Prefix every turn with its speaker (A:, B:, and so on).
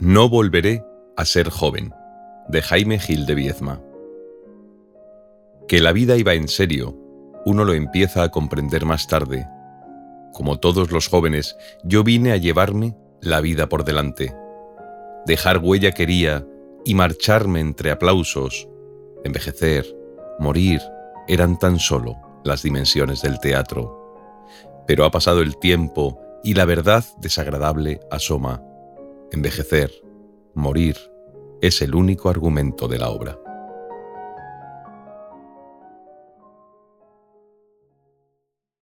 A: No volveré a ser joven, de Jaime Gil de Viezma. Que la vida iba en serio, uno lo empieza a comprender más tarde. Como todos los jóvenes, yo vine a llevarme la vida por delante. Dejar huella quería y marcharme entre aplausos. Envejecer, morir, eran tan solo las dimensiones del teatro. Pero ha pasado el tiempo y la verdad desagradable asoma. Envejecer, morir, es el único argumento de la obra.